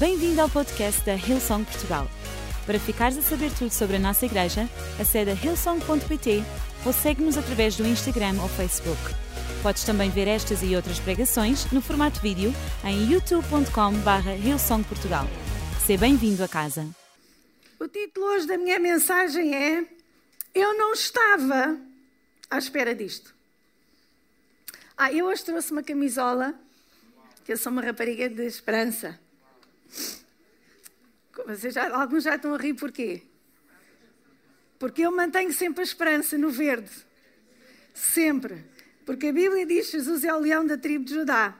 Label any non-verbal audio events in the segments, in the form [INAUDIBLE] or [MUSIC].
Bem-vindo ao podcast da Hillsong Portugal. Para ficares a saber tudo sobre a nossa igreja, acede a hillsong.pt ou segue-nos através do Instagram ou Facebook. Podes também ver estas e outras pregações no formato vídeo em youtube.com.br hillsongportugal. Seja bem-vindo a casa. O título hoje da minha mensagem é Eu não estava à espera disto. Ah, eu hoje trouxe uma camisola, que eu sou uma rapariga de esperança. Já, alguns já estão a rir porquê? Porque eu mantenho sempre a esperança no verde. Sempre. Porque a Bíblia diz que Jesus é o leão da tribo de Judá.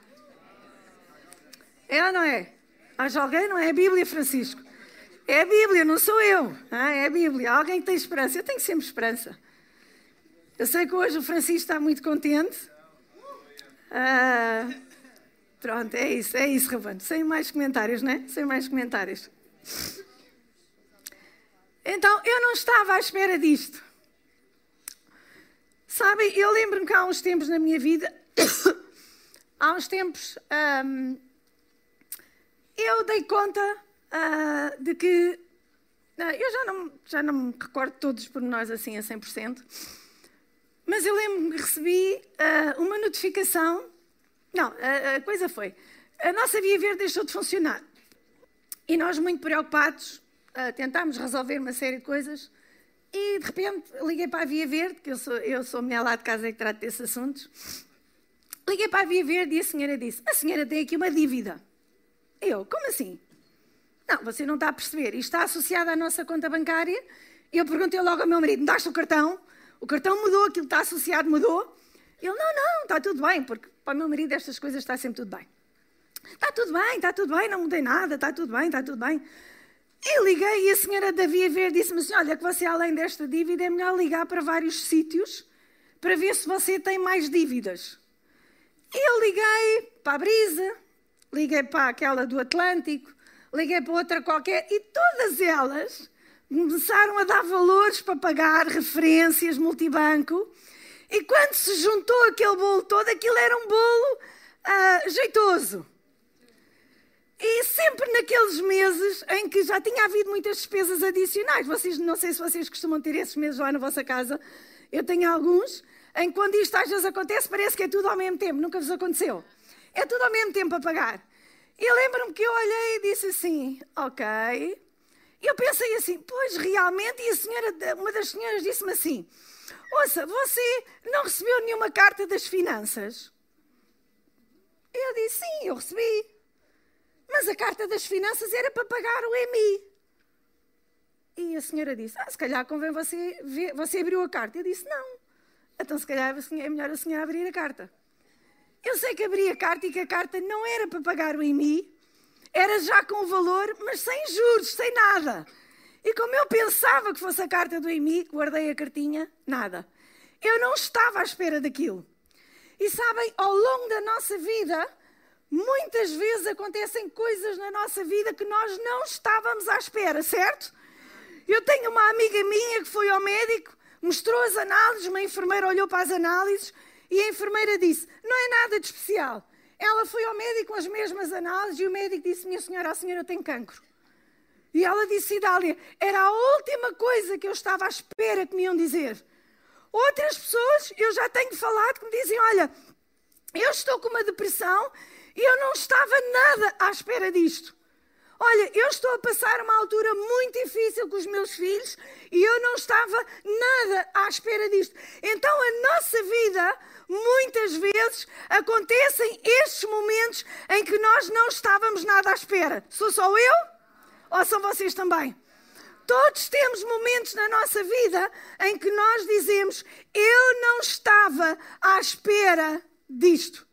É ou não é? Haja alguém, não é a Bíblia, Francisco? É a Bíblia, não sou eu. É a Bíblia. Alguém que tem esperança. Eu tenho sempre esperança. Eu sei que hoje o Francisco está muito contente. Ah, pronto, é isso, é isso, Ravano. Sem mais comentários, né? Sem mais comentários. Então, eu não estava à espera disto. Sabem, eu lembro-me que há uns tempos na minha vida, [COUGHS] há uns tempos, hum, eu dei conta uh, de que, eu já não, já não me recordo todos os pormenores assim a 100%, mas eu lembro-me que recebi uh, uma notificação. Não, a, a coisa foi: a nossa Via Verde deixou de funcionar. E nós, muito preocupados, uh, tentámos resolver uma série de coisas. E de repente liguei para a Via Verde, que eu sou, eu sou a mulher lá de casa que trata desses assuntos. Liguei para a Via Verde e a senhora disse: A senhora tem aqui uma dívida. Eu, como assim? Não, você não está a perceber. Isto está associado à nossa conta bancária. Eu perguntei logo ao meu marido: Me daste o cartão? O cartão mudou, aquilo está associado, mudou. Ele, não, não, está tudo bem, porque para o meu marido estas coisas está sempre tudo bem. Está tudo bem, está tudo bem, não mudei nada, está tudo bem, está tudo bem. E liguei e a senhora da Via Verde disse-me assim, olha que você além desta dívida é melhor ligar para vários sítios para ver se você tem mais dívidas. E eu liguei para a Brisa, liguei para aquela do Atlântico, liguei para outra qualquer e todas elas começaram a dar valores para pagar referências, multibanco. E quando se juntou aquele bolo todo, aquilo era um bolo uh, jeitoso. E sempre naqueles meses em que já tinha havido muitas despesas adicionais. Vocês, não sei se vocês costumam ter esses meses lá na vossa casa. Eu tenho alguns em que quando isto às vezes acontece, parece que é tudo ao mesmo tempo. Nunca vos aconteceu. É tudo ao mesmo tempo a pagar. E lembro-me que eu olhei e disse assim, ok, e eu pensei assim, pois realmente, e a senhora, uma das senhoras disse-me assim: Ouça, você não recebeu nenhuma carta das finanças? Eu disse, sim, eu recebi. Mas a carta das finanças era para pagar o EMI. E a senhora disse, ah, se calhar convém você ver, você abriu a carta. Eu disse, não. Então se calhar é melhor a senhora abrir a carta. Eu sei que abri a carta e que a carta não era para pagar o EMI, era já com o valor, mas sem juros, sem nada. E como eu pensava que fosse a carta do EMI, guardei a cartinha, nada. Eu não estava à espera daquilo. E sabem, ao longo da nossa vida, muitas vezes acontecem coisas na nossa vida que nós não estávamos à espera, certo? Eu tenho uma amiga minha que foi ao médico, mostrou as análises, uma enfermeira olhou para as análises e a enfermeira disse: Não é nada de especial. Ela foi ao médico com as mesmas análises e o médico disse: Minha senhora, a senhora tem cancro. E ela disse: Idália, era a última coisa que eu estava à espera que me iam dizer. Outras pessoas, eu já tenho falado, que me dizem: Olha, eu estou com uma depressão e eu não estava nada à espera disto. Olha, eu estou a passar uma altura muito difícil com os meus filhos e eu não estava nada à espera disto. Então a nossa vida muitas vezes acontecem estes momentos em que nós não estávamos nada à espera. Sou só eu? Ou são vocês também? Todos temos momentos na nossa vida em que nós dizemos: Eu não estava à espera disto.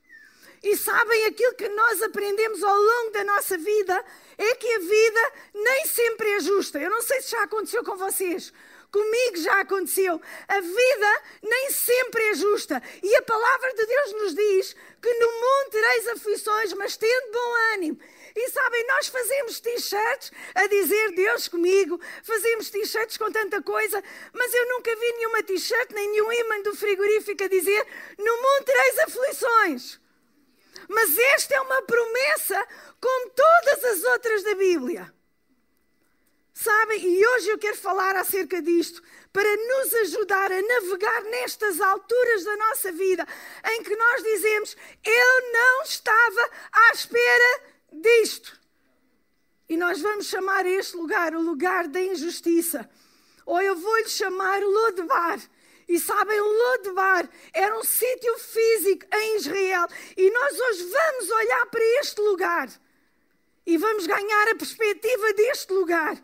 E sabem aquilo que nós aprendemos ao longo da nossa vida é que a vida nem sempre é justa. Eu não sei se já aconteceu com vocês. Comigo já aconteceu. A vida nem sempre é justa. E a palavra de Deus nos diz que no mundo tereis aflições, mas tendo bom ânimo. E sabem, nós fazemos t-shirts a dizer Deus comigo, fazemos t-shirts com tanta coisa, mas eu nunca vi nenhuma t-shirt, nem nenhum imã do frigorífico a dizer no mundo tereis aflições. Mas esta é uma promessa, como todas as outras da Bíblia. Sabem? E hoje eu quero falar acerca disto para nos ajudar a navegar nestas alturas da nossa vida em que nós dizemos: Eu não estava à espera disto. E nós vamos chamar este lugar o lugar da injustiça. Ou eu vou-lhe chamar Lodebar. E sabem, Lodebar era um sítio físico em Israel. E nós hoje vamos olhar para este lugar e vamos ganhar a perspectiva deste lugar.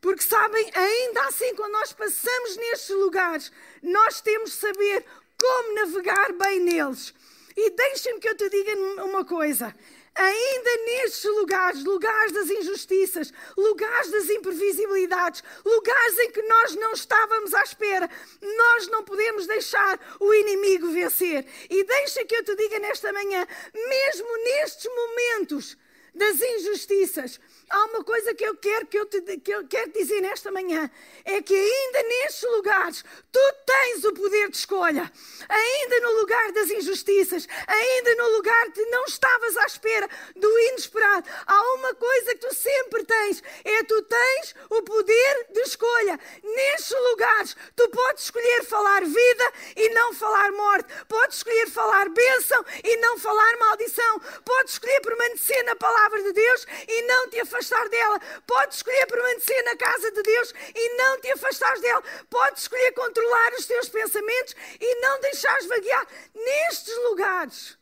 Porque sabem, ainda assim, quando nós passamos nestes lugares, nós temos de saber como navegar bem neles. E deixem-me que eu te diga uma coisa. Ainda nestes lugares, lugares das injustiças, lugares das imprevisibilidades, lugares em que nós não estávamos à espera, nós não podemos deixar o inimigo vencer. E deixa que eu te diga nesta manhã, mesmo nestes momentos das injustiças, há uma coisa que eu quero que eu, te, que eu quero dizer nesta manhã, é que ainda nestes lugares tu tens o poder de escolha. Ainda no lugar das injustiças, ainda no lugar de não estavas à espera do inesperado, há uma coisa que tu sempre tens, é tu tens o poder de escolha. Nestes lugares tu podes escolher falar vida e não falar morte. Podes escolher falar bênção e não falar maldição. Podes escolher permanecer na palavra de Deus e não te afastar afastar dela. Podes escolher permanecer na casa de Deus e não te afastares dela. Podes escolher controlar os teus pensamentos e não deixares vaguear nestes lugares.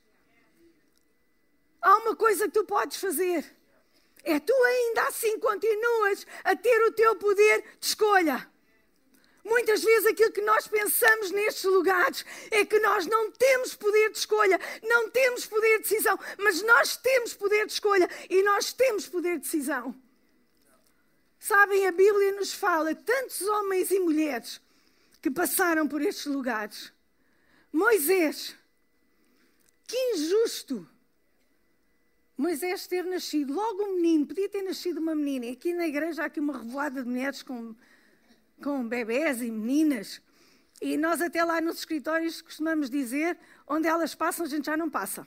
Há uma coisa que tu podes fazer. É tu ainda assim continuas a ter o teu poder de escolha. Muitas vezes aquilo que nós pensamos nestes lugares é que nós não temos poder de escolha, não temos poder de decisão, mas nós temos poder de escolha e nós temos poder de decisão. Sabem, a Bíblia nos fala tantos homens e mulheres que passaram por estes lugares. Moisés, que injusto! Moisés ter nascido logo um menino, podia ter nascido uma menina. E aqui na igreja há aqui uma revoada de mulheres com com bebés e meninas. E nós até lá nos escritórios costumamos dizer, onde elas passam, a gente já não passa.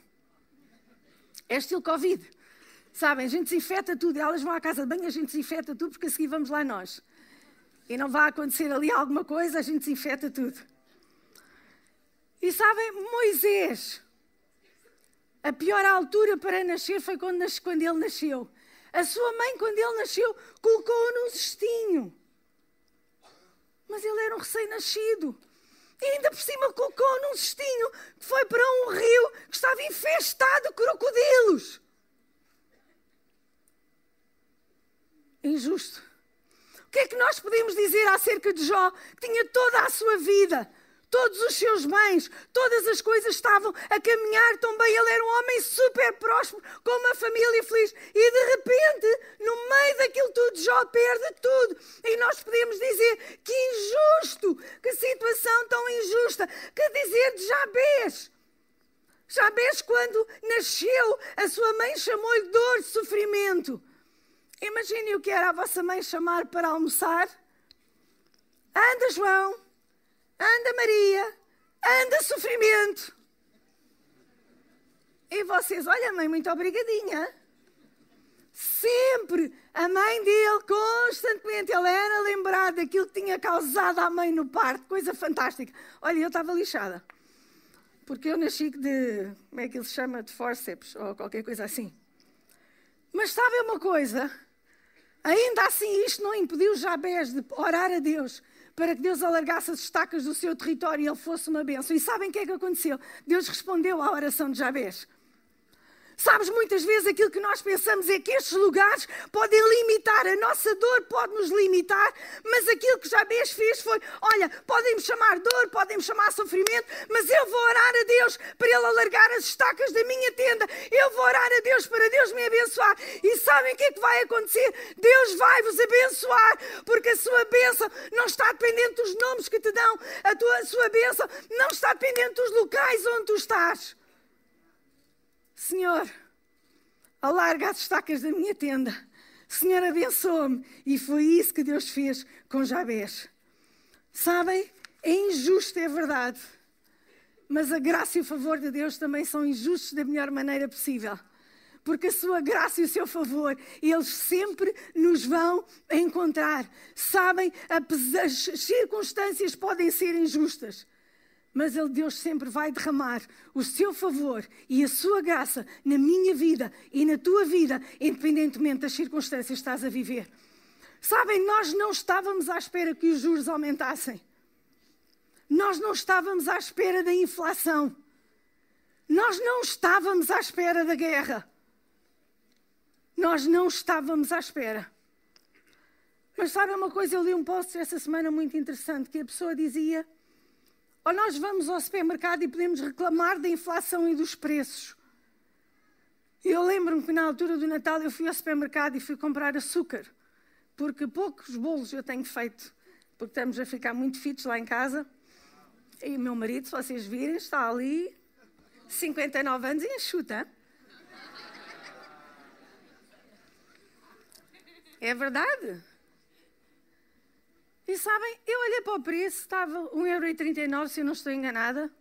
É estilo Covid. Sabem, a gente desinfeta tudo. Elas vão à casa de banho, a gente desinfeta tudo, porque a seguir vamos lá nós. E não vai acontecer ali alguma coisa, a gente desinfeta tudo. E sabem, Moisés, a pior altura para nascer foi quando, quando ele nasceu. A sua mãe, quando ele nasceu, colocou-o num cestinho. Mas ele era um recém-nascido. E ainda por cima colocou num cestinho que foi para um rio que estava infestado de crocodilos. Injusto. O que é que nós podemos dizer acerca de Jó, que tinha toda a sua vida todos os seus bens, todas as coisas estavam a caminhar tão bem. Ele era um homem super próspero, com uma família feliz. E de repente, no meio daquilo tudo, Jó perde tudo. E nós podemos dizer que injusto, que situação tão injusta. Que dizer de Jabez? Jabez, quando nasceu, a sua mãe chamou-lhe dor sofrimento. Imagine o que era a vossa mãe chamar para almoçar. Anda, João, anda Maria, anda sofrimento. E vocês, olha mãe, muito obrigadinha. Sempre a mãe dele, constantemente, ele era lembrado daquilo que tinha causado à mãe no parto, coisa fantástica. Olha, eu estava lixada, porque eu nasci de, como é que ele se chama, de forceps, ou qualquer coisa assim. Mas sabe uma coisa? Ainda assim, isto não impediu Jabez de orar a Deus para que Deus alargasse as estacas do seu território e ele fosse uma bênção. E sabem o que é que aconteceu? Deus respondeu à oração de Jabez. Sabes, muitas vezes aquilo que nós pensamos é que estes lugares podem limitar, a nossa dor pode nos limitar, mas aquilo que Jabez fez foi: olha, podem-me chamar dor, podem-me chamar sofrimento, mas eu vou orar a Deus para Ele alargar as estacas da minha tenda, eu vou orar a Deus para Deus me abençoar. E sabem o que é que vai acontecer? Deus vai vos abençoar, porque a sua bênção não está dependente dos nomes que te dão, a, tua, a sua bênção não está dependente dos locais onde tu estás. Senhor, alarga as estacas da minha tenda. Senhor, abençoa-me. E foi isso que Deus fez com Jabez. Sabem? É injusto, é verdade. Mas a graça e o favor de Deus também são injustos da melhor maneira possível. porque a sua graça e o seu favor, eles sempre nos vão encontrar. Sabem, as circunstâncias podem ser injustas, mas ele, Deus sempre vai derramar o seu favor e a sua graça na minha vida e na tua vida, independentemente das circunstâncias que estás a viver. Sabem, nós não estávamos à espera que os juros aumentassem. Nós não estávamos à espera da inflação. Nós não estávamos à espera da guerra. Nós não estávamos à espera. Mas sabe uma coisa? Eu li um post essa semana muito interessante que a pessoa dizia: ou nós vamos ao supermercado e podemos reclamar da inflação e dos preços. Eu lembro-me que na altura do Natal eu fui ao supermercado e fui comprar açúcar, porque poucos bolos eu tenho feito, porque estamos a ficar muito fitos lá em casa. E o meu marido, se vocês virem, está ali 59 anos e enxuta. É verdade. E sabem, eu olhei para o preço, estava 1,39€ se eu não estou enganada.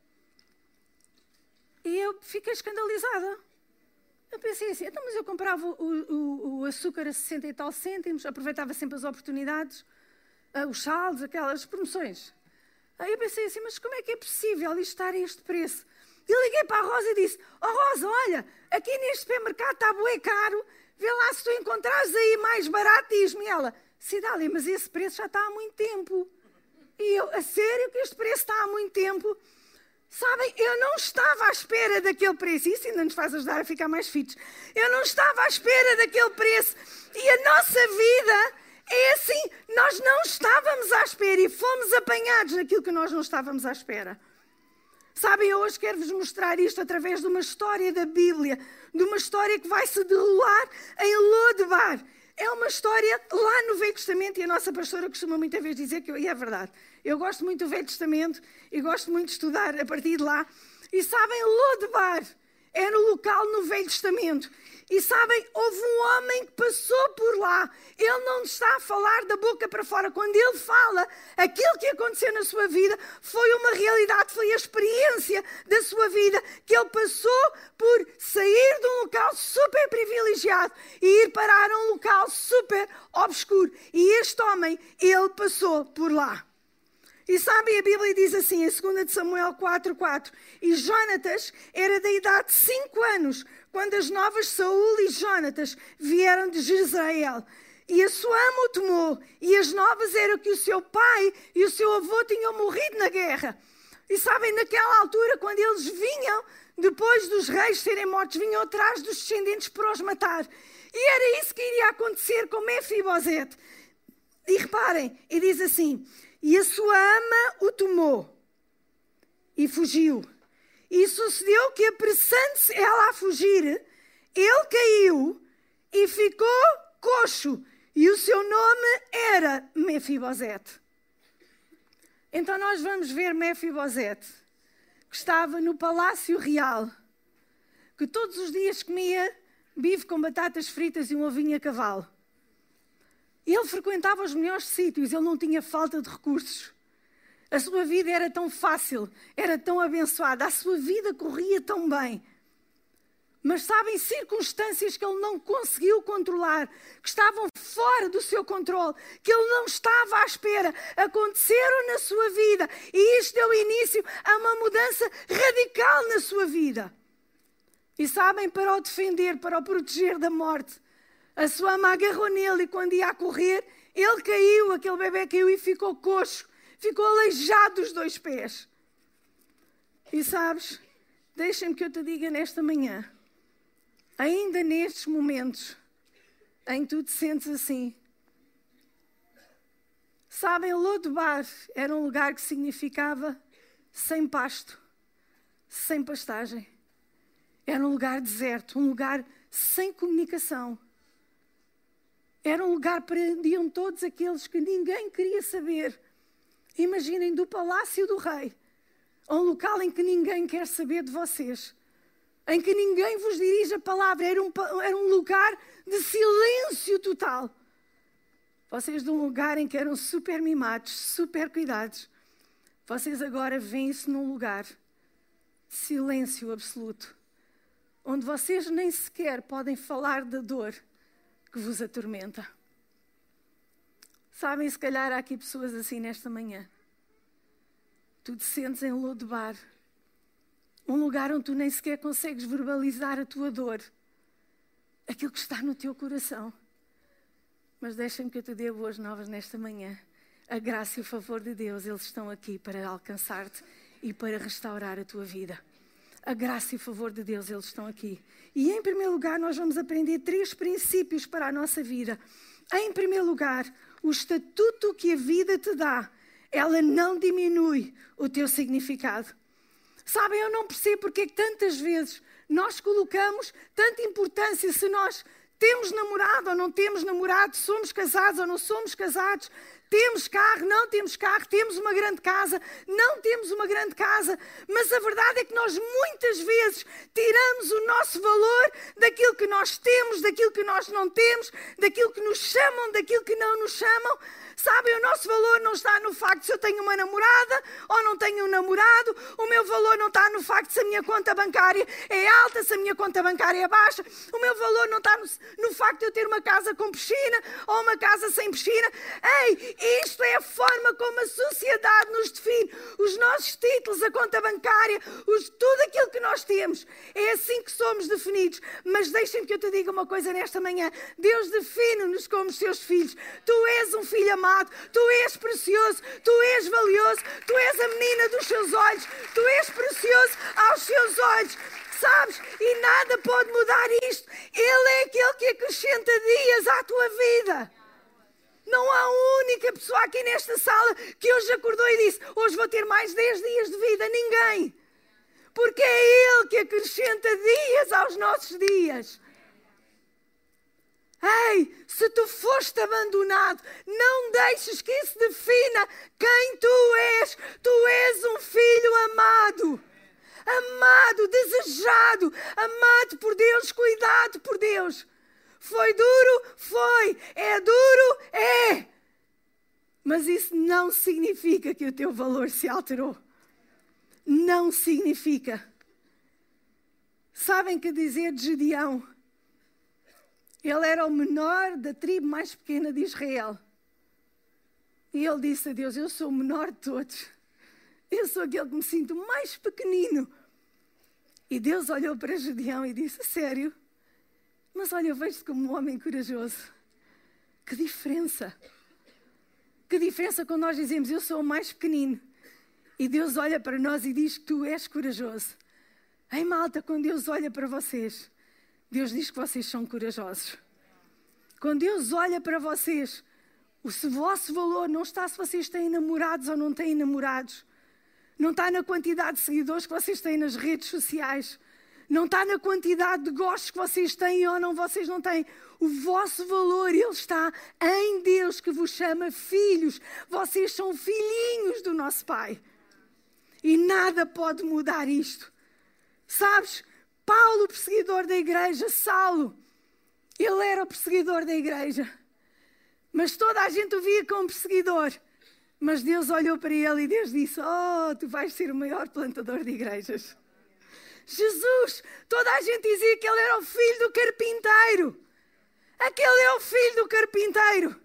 E eu fiquei escandalizada. Eu pensei assim, então, mas eu comprava o, o, o açúcar a 60 e tal cêntimos, aproveitava sempre as oportunidades, uh, os saldos, aquelas promoções. Aí eu pensei assim, mas como é que é possível isto estar a este preço? E liguei para a Rosa e disse: oh, Rosa, olha, aqui neste supermercado está bué caro, vê lá se tu encontrares aí mais barato, diz-me ela. Cidália, mas esse preço já está há muito tempo. E eu, a sério que este preço está há muito tempo? Sabem, eu não estava à espera daquele preço. Isso ainda nos faz ajudar a ficar mais fitos. Eu não estava à espera daquele preço. E a nossa vida é assim. Nós não estávamos à espera e fomos apanhados naquilo que nós não estávamos à espera. Sabem, eu hoje quero-vos mostrar isto através de uma história da Bíblia, de uma história que vai se derrolar em Lodebar. É uma história lá no Velho Testamento e a nossa pastora costuma muitas vezes dizer que eu, e é verdade. Eu gosto muito do Velho Testamento e gosto muito de estudar a partir de lá. E sabem, Lodebar era o local no Velho Testamento e sabem, houve um homem que passou por lá. Ele não está a falar da boca para fora. Quando ele fala, aquilo que aconteceu na sua vida foi uma realidade, foi a experiência da sua vida, que ele passou por sair de um local super privilegiado e ir parar a um local super obscuro. E este homem, ele passou por lá. E sabem, a Bíblia diz assim, em 2 Samuel 4,4: E Jonatas era da idade de 5 anos quando as novas Saúl e Jonatas vieram de Jezreel. E a sua ama o tomou, e as novas eram que o seu pai e o seu avô tinham morrido na guerra. E sabem, naquela altura, quando eles vinham, depois dos reis serem mortos, vinham atrás dos descendentes para os matar. E era isso que iria acontecer com Mefibosete. E reparem, e diz assim: E a sua ama o tomou e fugiu. E sucedeu que, apressando-se ela a fugir, ele caiu e ficou coxo. E o seu nome era Mefibosete. Então nós vamos ver Mefibosete, que estava no palácio real, que todos os dias comia bife com batatas fritas e um ovinho a cavalo. Ele frequentava os melhores sítios, ele não tinha falta de recursos. A sua vida era tão fácil, era tão abençoada, a sua vida corria tão bem. Mas sabem, circunstâncias que ele não conseguiu controlar, que estavam fora do seu controle, que ele não estava à espera, aconteceram na sua vida. E isto deu início a uma mudança radical na sua vida. E sabem, para o defender, para o proteger da morte, a sua ama agarrou nele e quando ia a correr, ele caiu, aquele bebê caiu e ficou coxo ficou aleijado dos dois pés. E sabes, deixem-me que eu te diga nesta manhã, ainda nestes momentos em que tu te sentes assim, sabem, Lodebar era um lugar que significava sem pasto, sem pastagem. Era um lugar deserto, um lugar sem comunicação. Era um lugar para onde iam todos aqueles que ninguém queria saber Imaginem do palácio do rei a um local em que ninguém quer saber de vocês, em que ninguém vos dirige a palavra, era um, era um lugar de silêncio total. Vocês de um lugar em que eram super mimados, super cuidados, vocês agora veem-se num lugar de silêncio absoluto, onde vocês nem sequer podem falar da dor que vos atormenta. Sabem, se calhar há aqui pessoas assim nesta manhã. Tu te sentes em Lodebar, um lugar onde tu nem sequer consegues verbalizar a tua dor, aquilo que está no teu coração. Mas deixa-me que eu te dê boas novas nesta manhã. A graça e o favor de Deus, eles estão aqui para alcançar-te e para restaurar a tua vida. A graça e o favor de Deus, eles estão aqui. E em primeiro lugar, nós vamos aprender três princípios para a nossa vida. Em primeiro lugar, o estatuto que a vida te dá, ela não diminui o teu significado. Sabem, eu não percebo porque é que tantas vezes nós colocamos tanta importância se nós temos namorado ou não temos namorado, somos casados ou não somos casados, temos carro, não temos carro, temos uma grande casa, não temos uma grande casa, mas a verdade é que nós muitas vezes tiramos o nosso valor daquilo que nós temos, daquilo que nós não temos, daquilo que nos chamam, daquilo que não nos chamam. Sabem, o nosso valor não está no facto se eu tenho uma namorada ou não tenho um namorado. O meu valor não está no facto se a minha conta bancária é alta, se a minha conta bancária é baixa. O meu valor não está no, no facto de eu ter uma casa com piscina ou uma casa sem piscina. Ei, isto é a forma como a sociedade nos define. Os nossos títulos, a conta bancária, os, tudo aquilo que nós temos. É assim que somos definidos. Mas deixem-me que eu te diga uma coisa nesta manhã. Deus define-nos como seus filhos. Tu és um filho amado, tu és precioso, tu és valioso, tu és a menina dos seus olhos, tu és precioso aos seus olhos sabes? E nada pode mudar isto. Ele é aquele que acrescenta dias à tua vida. Não há única pessoa aqui nesta sala que hoje acordou e disse: Hoje vou ter mais 10 dias de vida. Ninguém. Porque é Ele que acrescenta dias aos nossos dias. Ei, se tu foste abandonado, não deixes que isso defina quem tu és. Tu és um filho amado. Amado, desejado, amado por Deus, cuidado por Deus. Foi duro? Foi. É duro? É. Mas isso não significa que o teu valor se alterou. Não significa. Sabem que dizer de Gedeão? Ele era o menor da tribo mais pequena de Israel. E ele disse a Deus: Eu sou o menor de todos. Eu sou aquele que me sinto mais pequenino. E Deus olhou para Gedeão e disse: Sério? Mas olha, eu vejo-te como um homem corajoso. Que diferença! Que diferença quando nós dizemos eu sou o mais pequenino e Deus olha para nós e diz que tu és corajoso. Ei malta, quando Deus olha para vocês, Deus diz que vocês são corajosos. Quando Deus olha para vocês, o vosso valor não está se vocês têm namorados ou não têm namorados. Não está na quantidade de seguidores que vocês têm nas redes sociais. Não está na quantidade de gostos que vocês têm ou não vocês não têm. O vosso valor, ele está em Deus que vos chama filhos. Vocês são filhinhos do nosso Pai. E nada pode mudar isto. Sabes, Paulo, perseguidor da igreja, Saulo, ele era o perseguidor da igreja. Mas toda a gente o via como perseguidor. Mas Deus olhou para ele e Deus disse: Oh, tu vais ser o maior plantador de igrejas. Jesus, toda a gente dizia que ele era o filho do carpinteiro. Aquele é o filho do carpinteiro.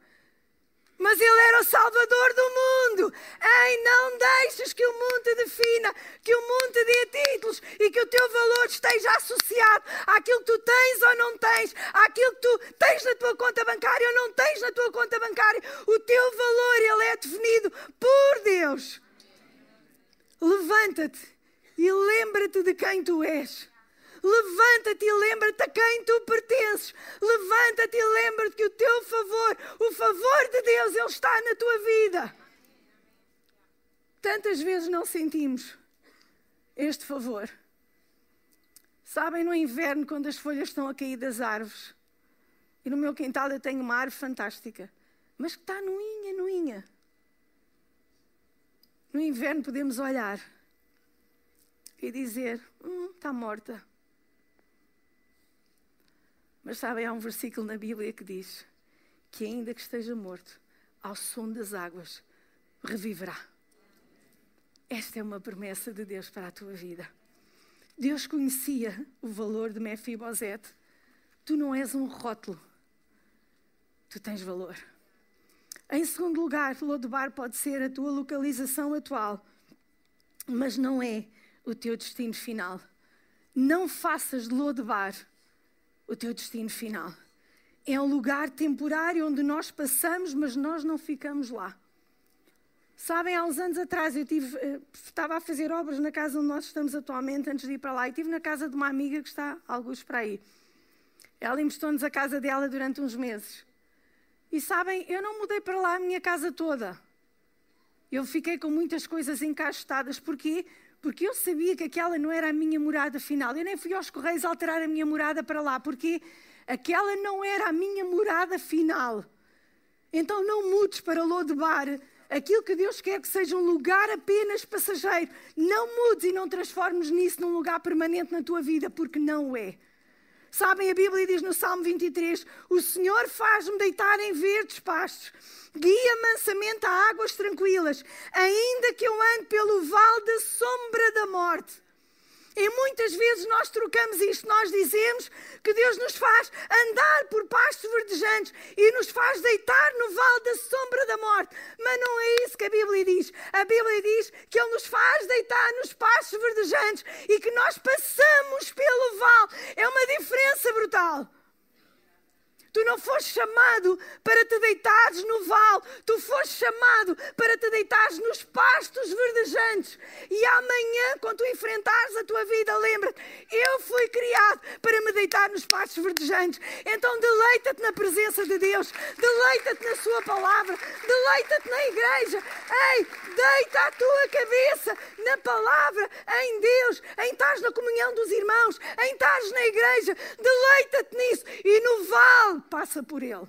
Mas ele era o salvador do mundo. Ei, não deixes que o mundo te defina, que o mundo te dê títulos e que o teu valor esteja associado àquilo que tu tens ou não tens, àquilo que tu tens na tua conta bancária ou não tens na tua conta bancária. O teu valor, ele é definido por Deus. Levanta-te e lembra-te de quem tu és. Levanta-te e lembra-te a quem tu pertences. Levanta-te e lembra-te que o teu favor, o favor de Deus, ele está na tua vida. Tantas vezes não sentimos este favor. Sabem, no inverno, quando as folhas estão a cair das árvores, e no meu quintal eu tenho uma árvore fantástica, mas que está noinha, noinha. No inverno podemos olhar e dizer: hum, está morta. Mas sabem, há um versículo na Bíblia que diz que, ainda que esteja morto, ao som das águas, reviverá. Esta é uma promessa de Deus para a tua vida. Deus conhecia o valor de Mefibosete. Tu não és um rótulo. Tu tens valor. Em segundo lugar, Lodebar pode ser a tua localização atual, mas não é o teu destino final. Não faças de Lodebar o teu destino final. É um lugar temporário onde nós passamos, mas nós não ficamos lá. Sabem, há uns anos atrás eu tive, eh, estava a fazer obras na casa onde nós estamos atualmente, antes de ir para lá, e estive na casa de uma amiga que está alguns para aí. Ela emprestou-nos a casa dela durante uns meses. E sabem, eu não mudei para lá a minha casa toda. Eu fiquei com muitas coisas encaixotadas. Porquê? Porque eu sabia que aquela não era a minha morada final. Eu nem fui aos Correios alterar a minha morada para lá. Porque aquela não era a minha morada final. Então não mudes para Lodebar aquilo que Deus quer que seja um lugar apenas passageiro. Não mudes e não transformes nisso num lugar permanente na tua vida, porque não é. Sabem, a Bíblia diz no Salmo 23: O Senhor faz-me deitar em verdes pastos, guia mansamente a águas tranquilas, ainda que eu ande pelo vale da sombra da morte. E muitas vezes nós trocamos isto, nós dizemos que Deus nos faz andar por pastos verdejantes e nos faz deitar no vale da sombra da morte. Mas não é isso que a Bíblia diz. A Bíblia diz que Ele nos faz deitar nos pastos verdejantes e que nós passamos pelo vale. É uma diferença brutal. Tu não foste chamado para te deitares no vale, tu foste chamado para te deitares nos pastos verdejantes. E amanhã, quando tu enfrentares a tua vida, lembra-te: eu fui criado para me deitar nos pastos verdejantes. Então deleita-te na presença de Deus, deleita-te na Sua palavra, deleita-te na igreja. Ei, deita a tua cabeça na palavra, em Deus, em estás na comunhão dos irmãos, em estás na igreja, deleita-te nisso. E no vale passa por ele.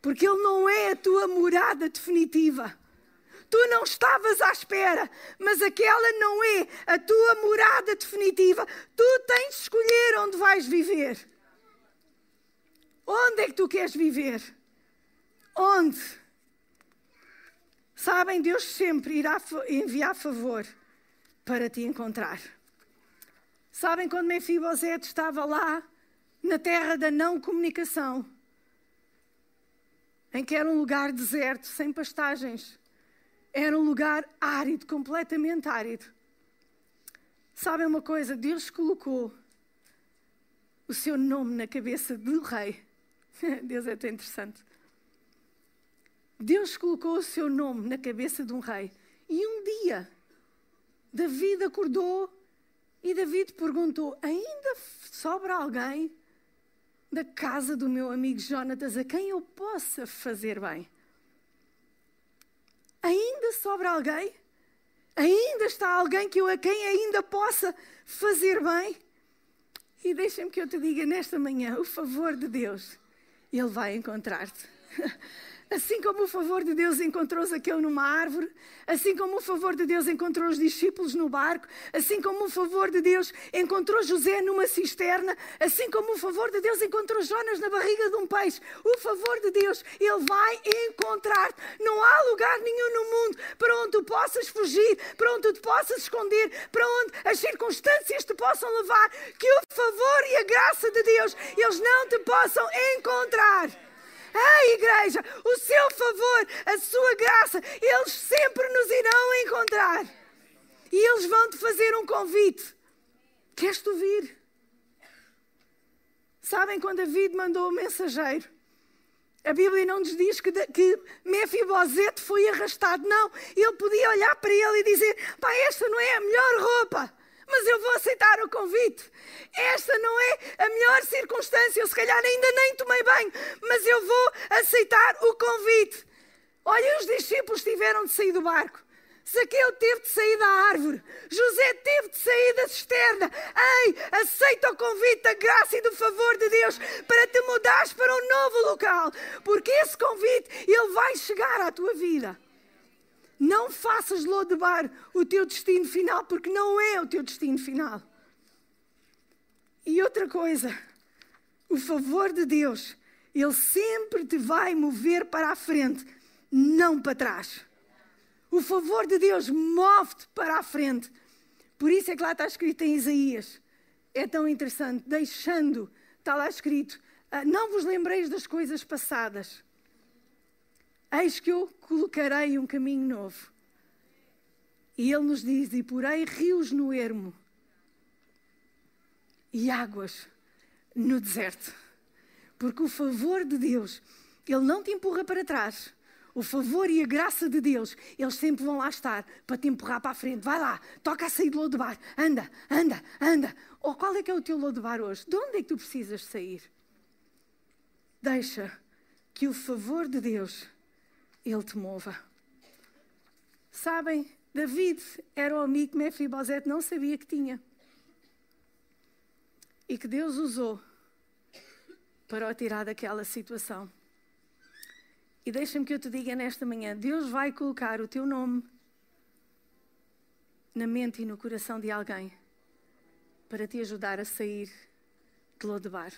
Porque ele não é a tua morada definitiva. Tu não estavas à espera, mas aquela não é a tua morada definitiva. Tu tens de escolher onde vais viver. Onde é que tu queres viver? Onde? Sabem, Deus sempre irá enviar favor para te encontrar. Sabem quando Mefibosete estava lá na terra da não comunicação, em que era um lugar deserto, sem pastagens, era um lugar árido, completamente árido. Sabem uma coisa? Deus colocou o seu nome na cabeça do rei. [LAUGHS] Deus é tão interessante. Deus colocou o seu nome na cabeça de um rei. E um dia, David acordou e David perguntou: Ainda sobra alguém da casa do meu amigo Jonatas a quem eu possa fazer bem. Ainda sobra alguém? Ainda está alguém que eu a quem ainda possa fazer bem? E deixem-me que eu te diga nesta manhã: o favor de Deus, Ele vai encontrar-te. [LAUGHS] Assim como o favor de Deus encontrou Zaqueu numa árvore, assim como o favor de Deus encontrou os discípulos no barco, assim como o favor de Deus encontrou José numa cisterna, assim como o favor de Deus encontrou Jonas na barriga de um peixe, o favor de Deus, Ele vai encontrar-te. Não há lugar nenhum no mundo para onde tu possas fugir, para onde tu te possas esconder, para onde as circunstâncias te possam levar, que o favor e a graça de Deus, eles não te possam encontrar. Ei, igreja, o seu favor, a sua graça, eles sempre nos irão encontrar. E eles vão te fazer um convite. Queres tu vir? Sabem quando David mandou o mensageiro? A Bíblia não nos diz que, que Mefibosete foi arrastado. Não, ele podia olhar para ele e dizer: Pá, esta não é a melhor roupa mas eu vou aceitar o convite. Esta não é a melhor circunstância, eu se calhar ainda nem tomei banho, mas eu vou aceitar o convite. Olha, os discípulos tiveram de sair do barco. Zaqueu teve de sair da árvore. José teve de sair da cisterna. Ei, aceita o convite da graça e do favor de Deus para te mudares para um novo local. Porque esse convite, ele vai chegar à tua vida. Não faças de Lodebar o teu destino final, porque não é o teu destino final. E outra coisa, o favor de Deus, Ele sempre te vai mover para a frente, não para trás. O favor de Deus move-te para a frente. Por isso é que lá está escrito em Isaías. É tão interessante. Deixando, está lá escrito: ah, Não vos lembreis das coisas passadas. Eis que eu colocarei um caminho novo. E ele nos diz: E porei rios no ermo e águas no deserto. Porque o favor de Deus, ele não te empurra para trás. O favor e a graça de Deus, eles sempre vão lá estar para te empurrar para a frente. Vai lá, toca a sair do lodo-bar. Anda, anda, anda. Ou qual é que é o teu lodo-bar hoje? De onde é que tu precisas sair? Deixa que o favor de Deus, ele te mova. Sabem, David era o amigo que Mefibosete não sabia que tinha e que Deus usou para o tirar daquela situação. E deixa-me que eu te diga nesta manhã: Deus vai colocar o teu nome na mente e no coração de alguém para te ajudar a sair de Lodebar.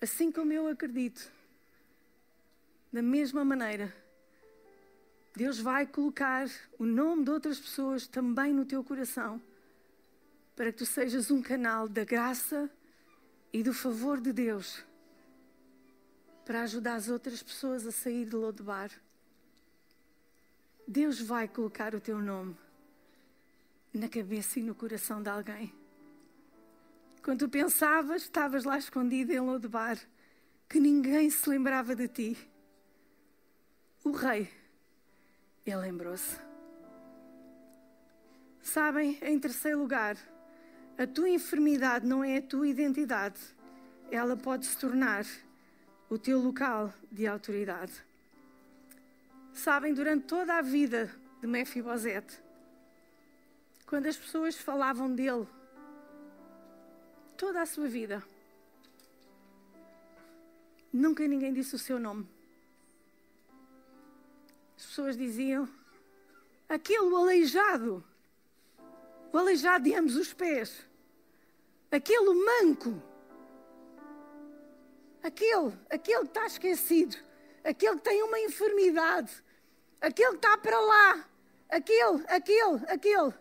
Assim como eu acredito, da mesma maneira, Deus vai colocar o nome de outras pessoas também no teu coração para que tu sejas um canal da graça e do favor de Deus para ajudar as outras pessoas a sair de Lodebar. Deus vai colocar o teu nome na cabeça e no coração de alguém. Quando tu pensavas, estavas lá escondido em Lodebar, que ninguém se lembrava de ti. O rei, ele lembrou-se. Sabem, em terceiro lugar, a tua enfermidade não é a tua identidade. Ela pode se tornar o teu local de autoridade. Sabem, durante toda a vida de Mefibosete, quando as pessoas falavam dele, toda a sua vida, nunca ninguém disse o seu nome. As pessoas diziam: aquele aleijado o aleijado de ambos os pés, aquele manco, aquele, aquele que está esquecido, aquele que tem uma enfermidade, aquele que está para lá, aquele, aquele, aquele.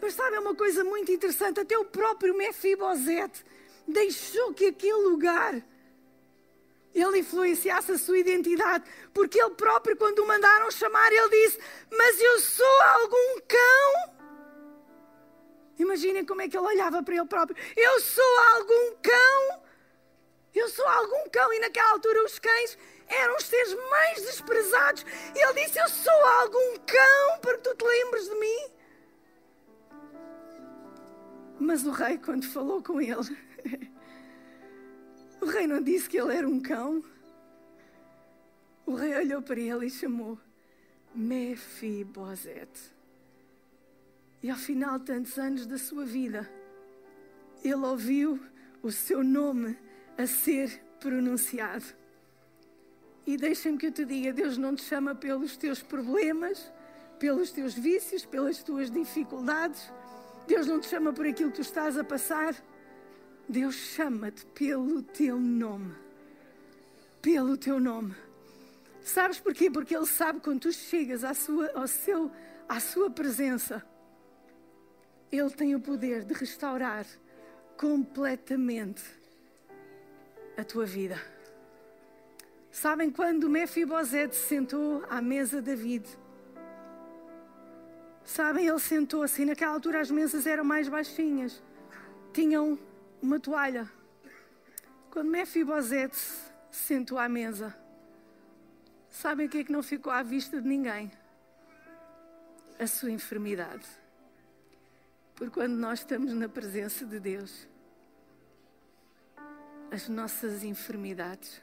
Mas sabe uma coisa muito interessante? Até o próprio Mefibosete deixou que aquele lugar ele influenciasse a sua identidade, porque ele próprio, quando o mandaram chamar, ele disse: Mas eu sou algum cão Imaginem como é que ele olhava para ele próprio. Eu sou algum cão. Eu sou algum cão. E naquela altura os cães eram os seres mais desprezados. E ele disse: Eu sou algum cão para que tu te lembres de mim. Mas o rei, quando falou com ele, [LAUGHS] o rei não disse que ele era um cão. O rei olhou para ele e chamou Mefibosete. E ao final de tantos anos da sua vida, ele ouviu o seu nome a ser pronunciado. E deixa-me que eu te diga: Deus não te chama pelos teus problemas, pelos teus vícios, pelas tuas dificuldades. Deus não te chama por aquilo que tu estás a passar. Deus chama-te pelo teu nome. Pelo teu nome. Sabes porquê? Porque Ele sabe quando tu chegas à sua, ao seu, à sua presença ele tem o poder de restaurar completamente a tua vida. Sabem quando Mefibosete se sentou à mesa de David? Sabem, ele sentou-se e naquela altura as mesas eram mais baixinhas. Tinham uma toalha. Quando Mefibosete se sentou à mesa, sabem o que é que não ficou à vista de ninguém? A sua enfermidade. Porque quando nós estamos na presença de Deus, as nossas enfermidades,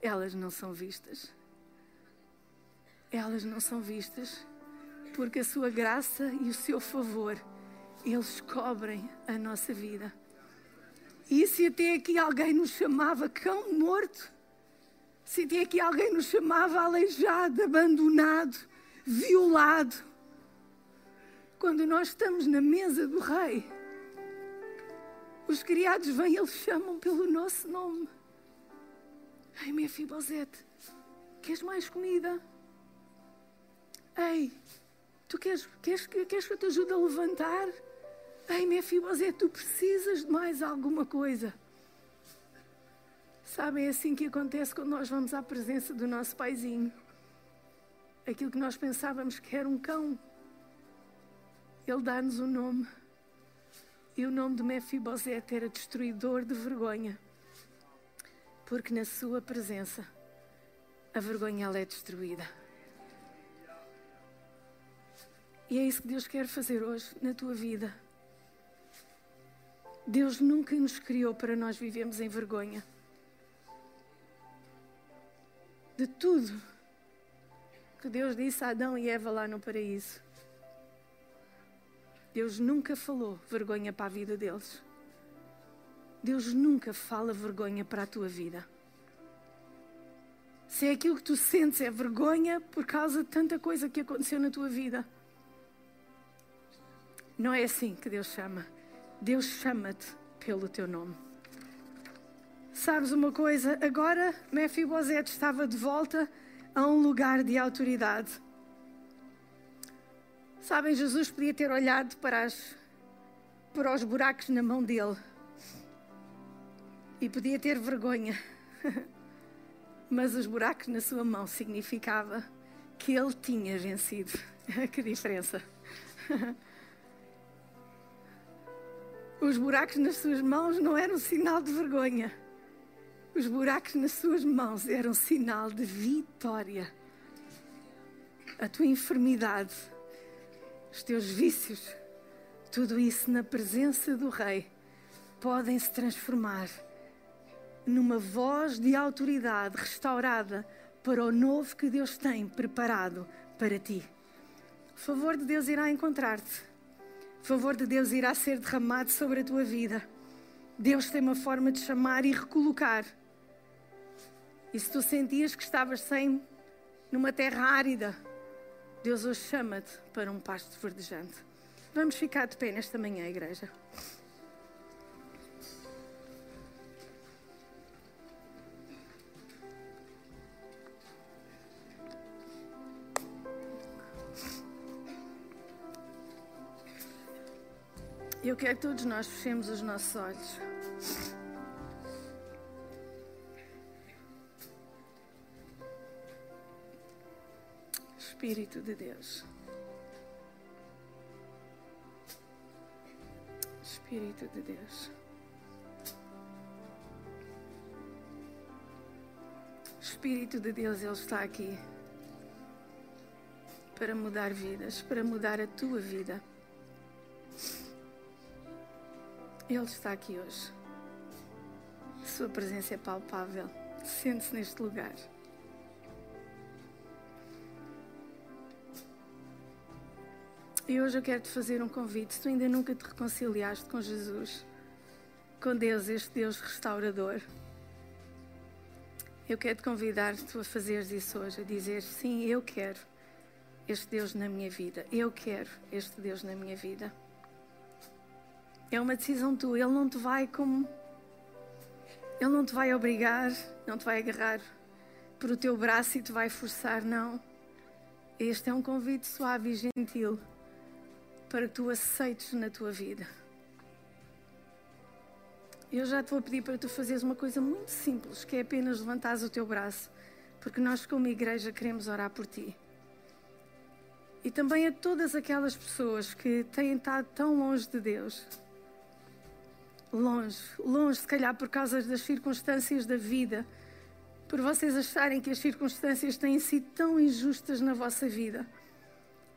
elas não são vistas. Elas não são vistas porque a sua graça e o seu favor, eles cobrem a nossa vida. E se até aqui alguém nos chamava cão morto, se até aqui alguém nos chamava aleijado, abandonado, violado, quando nós estamos na mesa do rei, os criados vêm eles chamam pelo nosso nome. Ei, minha Fibosete, queres mais comida? Ei, Tu queres, queres, queres que eu te ajude a levantar? Ei, Mefibosete, tu precisas de mais alguma coisa. Sabem, é assim que acontece quando nós vamos à presença do nosso paizinho. Aquilo que nós pensávamos que era um cão, ele dá-nos um nome. E o nome de Mefibosete era destruidor de vergonha. Porque na sua presença a vergonha ela é destruída. E é isso que Deus quer fazer hoje na tua vida. Deus nunca nos criou para nós vivermos em vergonha. De tudo que Deus disse a Adão e Eva lá no paraíso. Deus nunca falou vergonha para a vida deles. Deus nunca fala vergonha para a tua vida. Se é aquilo que tu sentes é vergonha por causa de tanta coisa que aconteceu na tua vida, não é assim que Deus chama. Deus chama-te pelo teu nome. Sabes uma coisa? Agora Mefibosete estava de volta a um lugar de autoridade. Sabem, Jesus podia ter olhado para, as, para os buracos na mão dele e podia ter vergonha. [LAUGHS] Mas os buracos na sua mão significava que ele tinha vencido. [LAUGHS] que diferença! [LAUGHS] Os buracos nas suas mãos não eram sinal de vergonha. Os buracos nas suas mãos eram sinal de vitória. A tua enfermidade, os teus vícios, tudo isso na presença do Rei podem se transformar numa voz de autoridade restaurada para o novo que Deus tem preparado para ti. O favor de Deus irá encontrar-te o favor de Deus irá ser derramado sobre a tua vida. Deus tem uma forma de chamar e recolocar. E se tu sentias que estavas sem numa terra árida, Deus hoje chama-te para um pasto verdejante. Vamos ficar de pé nesta manhã, igreja. Eu quero que todos nós fechemos os nossos olhos. Espírito de Deus. Espírito de Deus. Espírito de Deus, Ele está aqui para mudar vidas, para mudar a tua vida. Ele está aqui hoje. Sua presença é palpável. Sente-se neste lugar. E hoje eu quero te fazer um convite. Se tu ainda nunca te reconciliaste com Jesus, com Deus, este Deus restaurador, eu quero te convidar tu a fazeres isso hoje, a dizer sim, eu quero este Deus na minha vida. Eu quero este Deus na minha vida. É uma decisão tua. Ele não te vai como. Ele não te vai obrigar, não te vai agarrar por o teu braço e te vai forçar, não. Este é um convite suave e gentil para que tu aceites na tua vida. Eu já te vou pedir para tu fazeres uma coisa muito simples, que é apenas levantares o teu braço, porque nós, como igreja, queremos orar por ti. E também a todas aquelas pessoas que têm estado tão longe de Deus longe, longe, se calhar por causa das circunstâncias da vida, por vocês acharem que as circunstâncias têm sido tão injustas na vossa vida.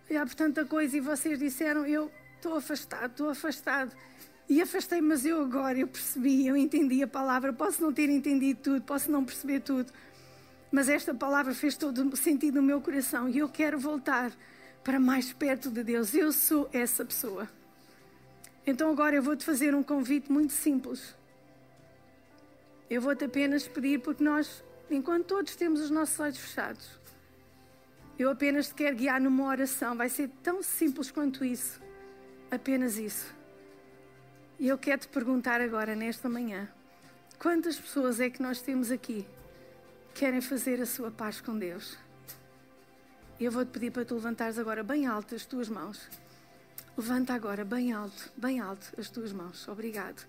E há por tanta coisa e vocês disseram: Eu estou afastado, estou afastado. E afastei, mas eu agora eu percebi, eu entendi a palavra. Posso não ter entendido tudo, posso não perceber tudo, mas esta palavra fez todo sentido no meu coração e eu quero voltar para mais perto de Deus. Eu sou essa pessoa. Então agora eu vou-te fazer um convite muito simples. Eu vou-te apenas pedir, porque nós, enquanto todos temos os nossos olhos fechados, eu apenas te quero guiar numa oração. Vai ser tão simples quanto isso. Apenas isso. E eu quero te perguntar agora, nesta manhã, quantas pessoas é que nós temos aqui que querem fazer a sua paz com Deus? Eu vou-te pedir para tu levantares agora bem alto as tuas mãos. Levanta agora bem alto, bem alto as tuas mãos. Obrigado.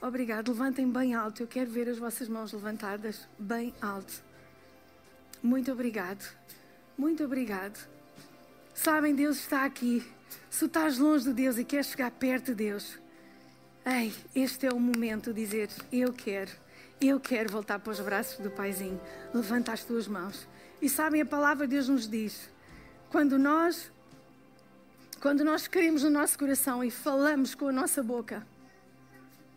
Obrigado. Levantem bem alto. Eu quero ver as vossas mãos levantadas bem alto. Muito obrigado. Muito obrigado. Sabem, Deus está aqui. Se estás longe de Deus e queres chegar perto de Deus, ei, este é o momento de dizer: Eu quero, eu quero voltar para os braços do Paizinho. Levanta as tuas mãos. E sabem, a palavra de Deus nos diz: quando nós, quando nós queremos no nosso coração e falamos com a nossa boca,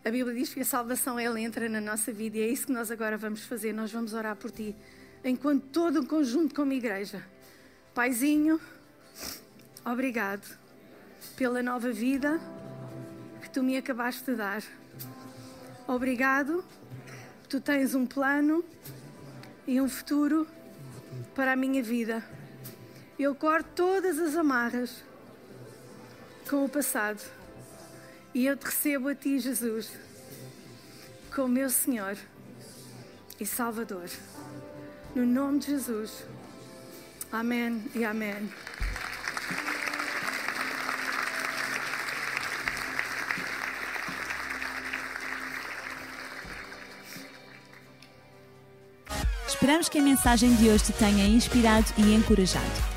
a Bíblia diz que a salvação ela entra na nossa vida e é isso que nós agora vamos fazer. Nós vamos orar por ti, enquanto todo o conjunto como igreja. Paizinho, obrigado pela nova vida que tu me acabaste de dar. Obrigado, tu tens um plano e um futuro para a minha vida. Eu corto todas as amarras com o passado e eu te recebo a ti, Jesus, como meu Senhor e Salvador. No nome de Jesus. Amém e amém. Esperamos que a mensagem de hoje te tenha inspirado e encorajado.